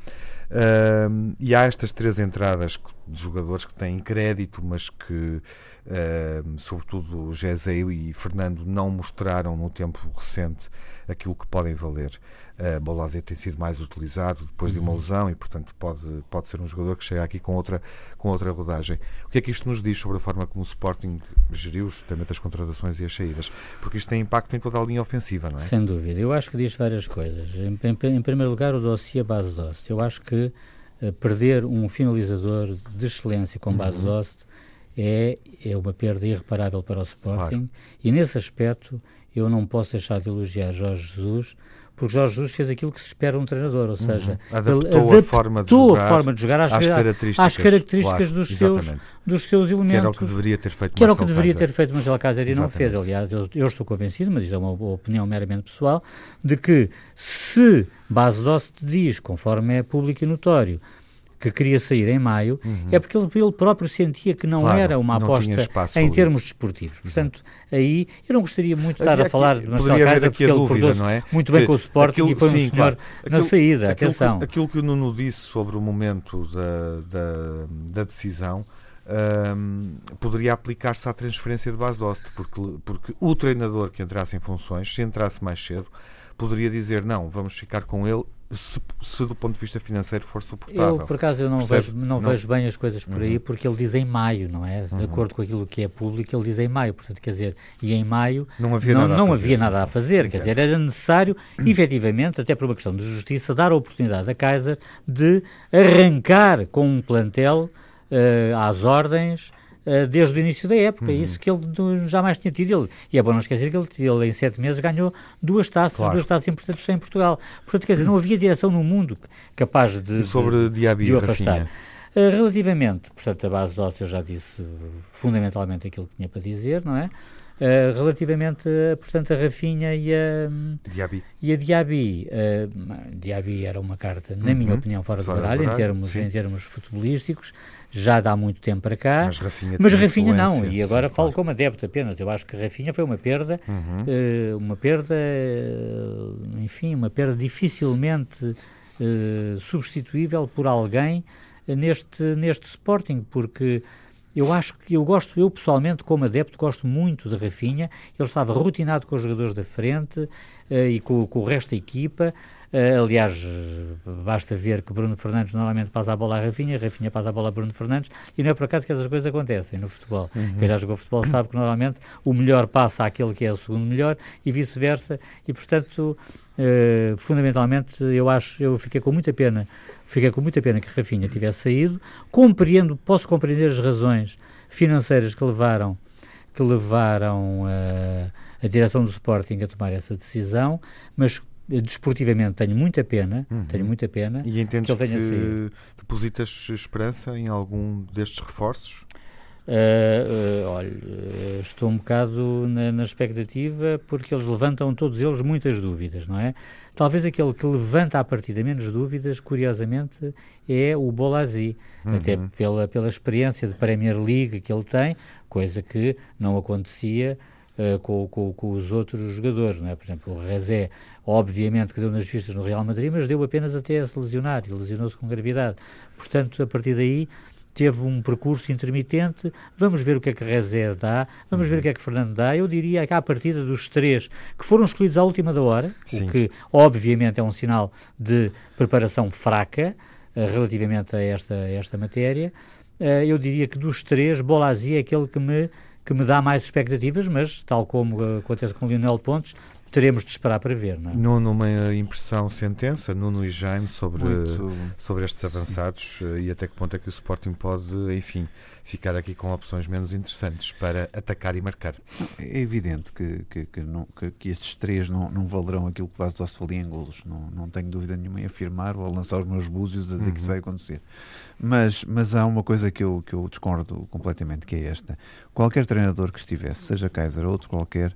E há estas três entradas de jogadores que têm crédito, mas que Uh, sobretudo o Gezeu e Fernando não mostraram no tempo recente aquilo que podem valer. Uh, tem sido mais utilizado depois de uma uhum. lesão e, portanto, pode, pode ser um jogador que chega aqui com outra, com outra rodagem. O que é que isto nos diz sobre a forma como o Sporting geriu justamente as contratações e as saídas? Porque isto tem impacto em toda a linha ofensiva, não é? Sem dúvida. Eu acho que diz várias coisas. Em, em, em primeiro lugar, o dossiê base doce. Eu acho que uh, perder um finalizador de excelência com base uhum. doce é, é uma perda irreparável para o Sporting claro. e nesse aspecto eu não posso deixar de elogiar Jorge Jesus porque Jorge Jesus fez aquilo que se espera de um treinador, ou seja, uhum. adaptou, adaptou a, forma de, jogar, forma de jogar às, às características, às características claro, dos, seus, dos seus elementos. Que era o que deveria ter feito Que era o que deveria ter feito Marcelo Cáceres e não fez. Aliás, eu, eu, estou convencido, mas isto é uma opinião meramente pessoal, de que se Base Dost diz, conforme é público e notório, que queria sair em maio, uhum. é porque ele, ele, próprio sentia que não claro, era uma aposta em termos desportivos. Portanto, aí eu não gostaria muito de estar a falar de Marcelo Casa, porque ele portou-se é? muito bem que, com o Sporting aquilo, e foi sim, um senhor claro. na aquilo, saída. Aquilo atenção. Que, aquilo que o Nuno disse sobre o momento da, da, da decisão um, poderia aplicar-se à transferência de base de porque, porque o treinador que entrasse em funções, se entrasse mais cedo, poderia dizer não, vamos ficar com ele se, se, do ponto de vista financeiro for suportável. Eu, por acaso, eu não, vejo, não, não, vejo bem as coisas por uhum. aí, porque ele diz em maio, não é? De uhum. acordo com aquilo que é público, ele diz em maio. Portanto, quer dizer, e em maio não havia não, nada, não a, havia nada a fazer. Quer dizer, era necessário, efetivamente, até por uma questão de justiça, dar a oportunidade a Kaiser de arrancar com um plantel uh, às ordens desde o início da época. Uhum. Isso que ele jamais tinha tido. Ele, e é bom não esquecer que ele, ele, em sete meses, ganhou duas taças, claro. duas taças importantes em Portugal. Portanto, quer dizer, não havia direção no mundo capaz de, e sobre de, Diaby, de o afastar. Uh, relativamente, portanto, a base eu já disse fundamentalmente aquilo que tinha para dizer, não é? Uh, relativamente, uh, portanto, a Rafinha e a Diaby. E a Diaby, uh, Diaby era uma carta, na uhum. minha opinião, fora, fora do baralho, em termos, em termos futebolísticos, já dá muito tempo para cá. Mas Rafinha, mas Rafinha não, e agora sim, falo claro. como adepto apenas. Eu acho que Rafinha foi uma perda, uhum. uma perda, enfim, uma perda dificilmente substituível por alguém neste, neste Sporting, porque eu acho que eu gosto, eu pessoalmente, como adepto, gosto muito de Rafinha. Ele estava rotinado com os jogadores da frente uh, e com, com, o resto da equipa. Uh, aliás, basta ver que Bruno Fernandes normalmente passa a bola a Rafinha, Rafinha passa a bola a Bruno Fernandes, e não é por acaso que essas coisas acontecem no futebol. Uhum. Quem já jogou futebol sabe que normalmente o melhor passa àquele que é o segundo melhor e vice-versa, e portanto, uh, fundamentalmente, eu acho, eu fiquei com muita pena Fiquei com muita pena que Rafinha tivesse saído. Compreendo, posso compreender as razões financeiras que levaram que levaram uh, a direção do Sporting a tomar essa decisão, mas desportivamente tenho muita pena, uhum. tenho muita pena e que ele tenha que depositas esperança em algum destes reforços? Uh, uh, olha, uh, estou um bocado na, na, expectativa porque eles levantam todos eles muitas dúvidas, não é? Talvez aquele que levanta a partir de menos dúvidas, curiosamente, é o Bolazzi, uhum. até pela, pela experiência de Premier League que ele tem, coisa que não acontecia com, com, com, os outros jogadores, não é? Por exemplo, o Rezé, obviamente que deu nas vistas no Real Madrid, mas deu apenas até a se lesionar, e lesionou-se com gravidade. Portanto, a partir daí teve um percurso intermitente. Vamos ver o que é que Rezé dá, vamos ver o que é que Fernando dá. Eu diria que à partida dos três que foram escolhidos à última da hora, Sim. o que obviamente é um sinal de preparação fraca uh, relativamente a esta, a esta matéria, uh, eu diria que dos três, Bolazzi é aquele que me, que me dá mais expectativas, mas tal como uh, acontece com Lionel Pontes, teremos de esperar para ver. Não é? Nuno, uma impressão, sentença, Nuno e Jaime, sobre, sobre estes avançados e até que ponto é que o Sporting pode, enfim, ficar aqui com opções menos interessantes para atacar e marcar. É evidente que, que, que, não, que, que estes três não, não valerão aquilo que Bas Doce valia em golos. Não, não tenho dúvida nenhuma em afirmar ou lançar os meus búzios a dizer uhum. que isso uhum. vai acontecer. Mas, mas há uma coisa que eu, que eu discordo completamente, que é esta. Qualquer treinador que estivesse, seja Kaiser ou outro qualquer,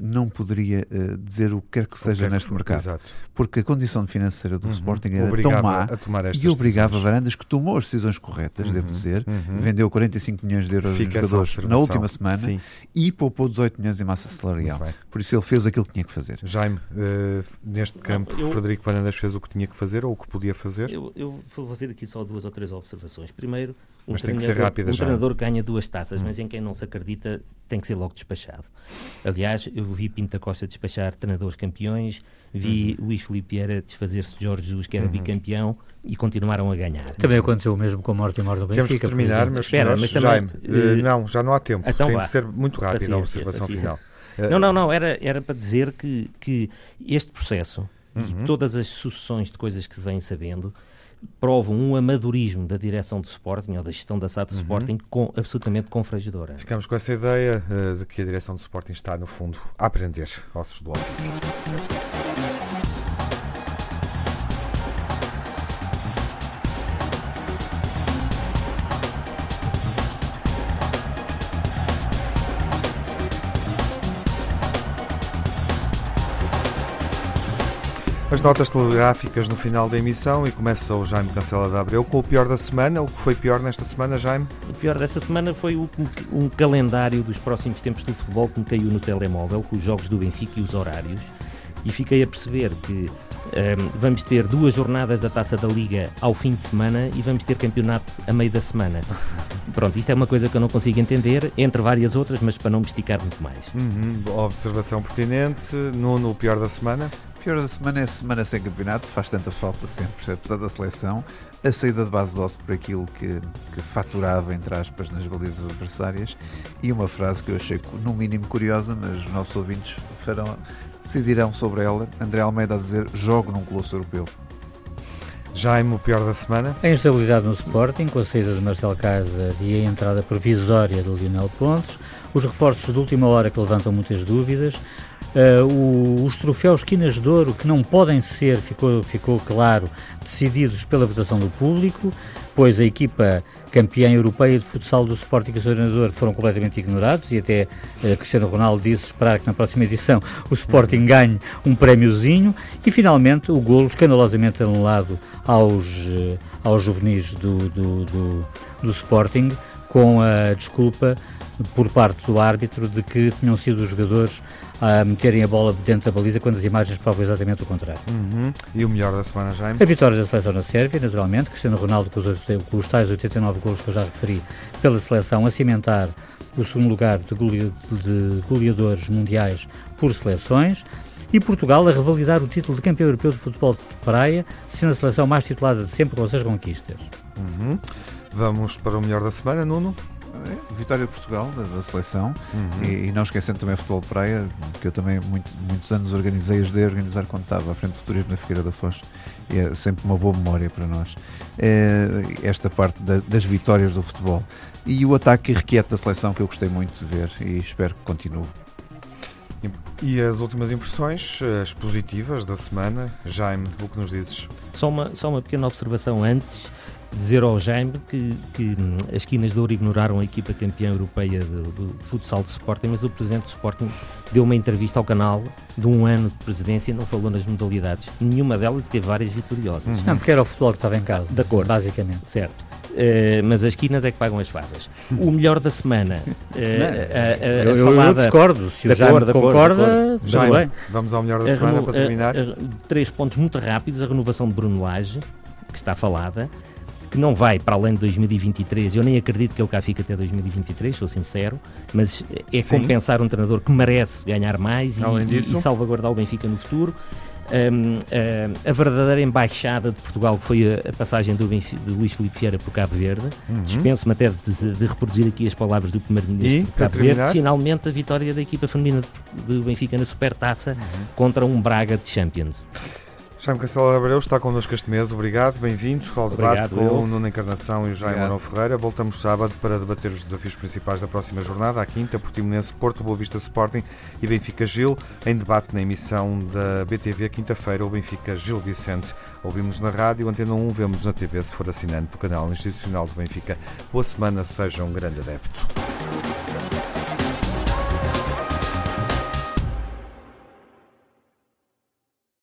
não poderia uh, dizer o que quer que seja neste que, mercado. Exato. Porque a condição financeira do uhum. Sporting era obrigava tão má e obrigava decisões. Varandas que tomou as decisões corretas, uhum. devo dizer, uhum. vendeu 45 milhões de euros Fica jogadores na última semana Sim. e poupou 18 milhões em massa salarial. Por isso ele fez aquilo que tinha que fazer. Jaime, uh, neste campo, eu, Frederico Varandas fez o que tinha que fazer ou o que podia fazer? Eu, eu vou fazer aqui só duas ou três observações. Primeiro, um, mas tem que ser rápida, um treinador ganha duas taças, hum. mas em quem não se acredita tem que ser logo despachado. Aliás, eu vi Pinto da Costa despachar treinadores campeões, vi uhum. Luís Filipe Vieira desfazer-se de Jorge Jesus, que era uhum. bicampeão, e continuaram a ganhar. Também aconteceu o mesmo com a morte e morte do Benfica. Temos que terminar, mas, Espera, mas também, Jaime, uh, não, já não há tempo. Então tem vá. que ser muito rápido a observação paciência. final. Não, não, não, era, era para dizer que, que este processo uhum. e todas as sucessões de coisas que se vêm sabendo provam um amadorismo da direção do Sporting ou da gestão da SAD do uhum. Sporting com, absolutamente confrangedora. Ficamos com essa ideia uh, de que a direção do Sporting está, no fundo, a aprender ossos do ofício. As notas telegráficas no final da emissão e começa o Jaime Cancela de Abreu com o pior da semana. O que foi pior nesta semana, Jaime? O pior desta semana foi o, um calendário dos próximos tempos do futebol que me caiu no telemóvel, com os jogos do Benfica e os horários. E fiquei a perceber que um, vamos ter duas jornadas da Taça da Liga ao fim de semana e vamos ter campeonato a meio da semana. Pronto, isto é uma coisa que eu não consigo entender, entre várias outras, mas para não me esticar muito mais. Uhum, observação pertinente. Nuno, o pior da semana? Pior da semana é a semana sem campeonato, faz tanta falta sempre, apesar da seleção. A saída de base doce por aquilo que, que faturava, entre aspas, nas balizas adversárias. E uma frase que eu achei, no mínimo, curiosa, mas os nossos ouvintes farão, decidirão sobre ela. André Almeida a dizer: jogo num colosso europeu. Jaime, o pior da semana? A instabilidade no Sporting, com a saída de Marcelo Casa e a entrada provisória de Lionel Pontes, os reforços de última hora que levantam muitas dúvidas, Uh, os troféus Quinas de Ouro, que não podem ser, ficou, ficou claro, decididos pela votação do público, pois a equipa campeã europeia de futsal do Sporting e o foram completamente ignorados e até uh, Cristiano Ronaldo disse esperar que na próxima edição o Sporting ganhe um prémiozinho e finalmente o golo escandalosamente anulado aos, uh, aos juvenis do, do, do, do Sporting com a desculpa por parte do árbitro de que tinham sido os jogadores a meterem a bola dentro da baliza quando as imagens provam exatamente o contrário. Uhum. E o melhor da semana, Jaime? A vitória da seleção na Sérvia, naturalmente. Cristiano Ronaldo com os, com os tais 89 golos que eu já referi pela seleção, a cimentar o segundo lugar de, gole, de goleadores mundiais por seleções. E Portugal a revalidar o título de campeão europeu de futebol de praia, sendo a seleção mais titulada de sempre com seis conquistas. Uhum. Vamos para o melhor da semana, Nuno? Vitória de Portugal, da, da seleção, uhum. e, e, não esquecendo também o futebol de praia, que eu também muito, muitos anos organizei, ajudei a organizar quando estava à frente do turismo na Figueira da Foz, e é sempre uma boa memória para nós. É, esta parte da, das vitórias do futebol. E o ataque irrequieto da seleção, que eu gostei muito de ver, e espero que continue. E as últimas impressões, as positivas da semana, Jaime, o que nos dizes? Só uma, só uma pequena observação antes dizer ao Jaime que, que as quinas de ouro ignoraram a equipa campeã europeia de, de, de futsal de Sporting, mas o presidente do Sporting deu uma entrevista ao canal de um ano de presidência e não falou nas modalidades. Nenhuma delas teve várias vitoriosas. Uhum. Não, porque era o futebol que estava em casa. De acordo. Basicamente. Certo. Uh, mas as quinas é que pagam as favas. O melhor da semana. Uh, a, a, a eu, falada... eu, discordo. Se o Jaime concorda, já bem. Vamos ao melhor da semana para terminar. três pontos muito rápidos. A renovação de Bruno Lage, que está falada que não vai para além de 2023. Eu nem acredito que ele cá fique até 2023, sou sincero, mas é Sim. compensar um treinador que merece ganhar mais e, e, salvaguardar o Benfica no futuro. Um, a, a verdadeira embaixada de Portugal, que foi a, a passagem do Benfica, de Luís Filipe Vieira por Cabo Verde. Uhum. Dispenso-me até de, de, reproduzir aqui as palavras do Primeiro-Ministro de Cabo Verde. Finalmente, a vitória da equipa feminina do Benfica na Supertaça uhum. contra um Braga de Champions. Jaime Castelo Abreu está connosco este mês. Obrigado, bem-vindos ao debate Obrigado, com o Nuno Encarnação e o Jaime Manuel Ferreira. Voltamos sábado para debater os desafios principais da próxima jornada, à quinta, Portimonense, Porto, Boa Vista Sporting e Benfica Gil, em debate na emissão da BTV, quinta-feira, o Benfica Gil Vicente. Ouvimos na rádio, Antena 1, vemos na TV, se for assinante do canal institucional do Benfica. Boa semana, seja um grande adepto.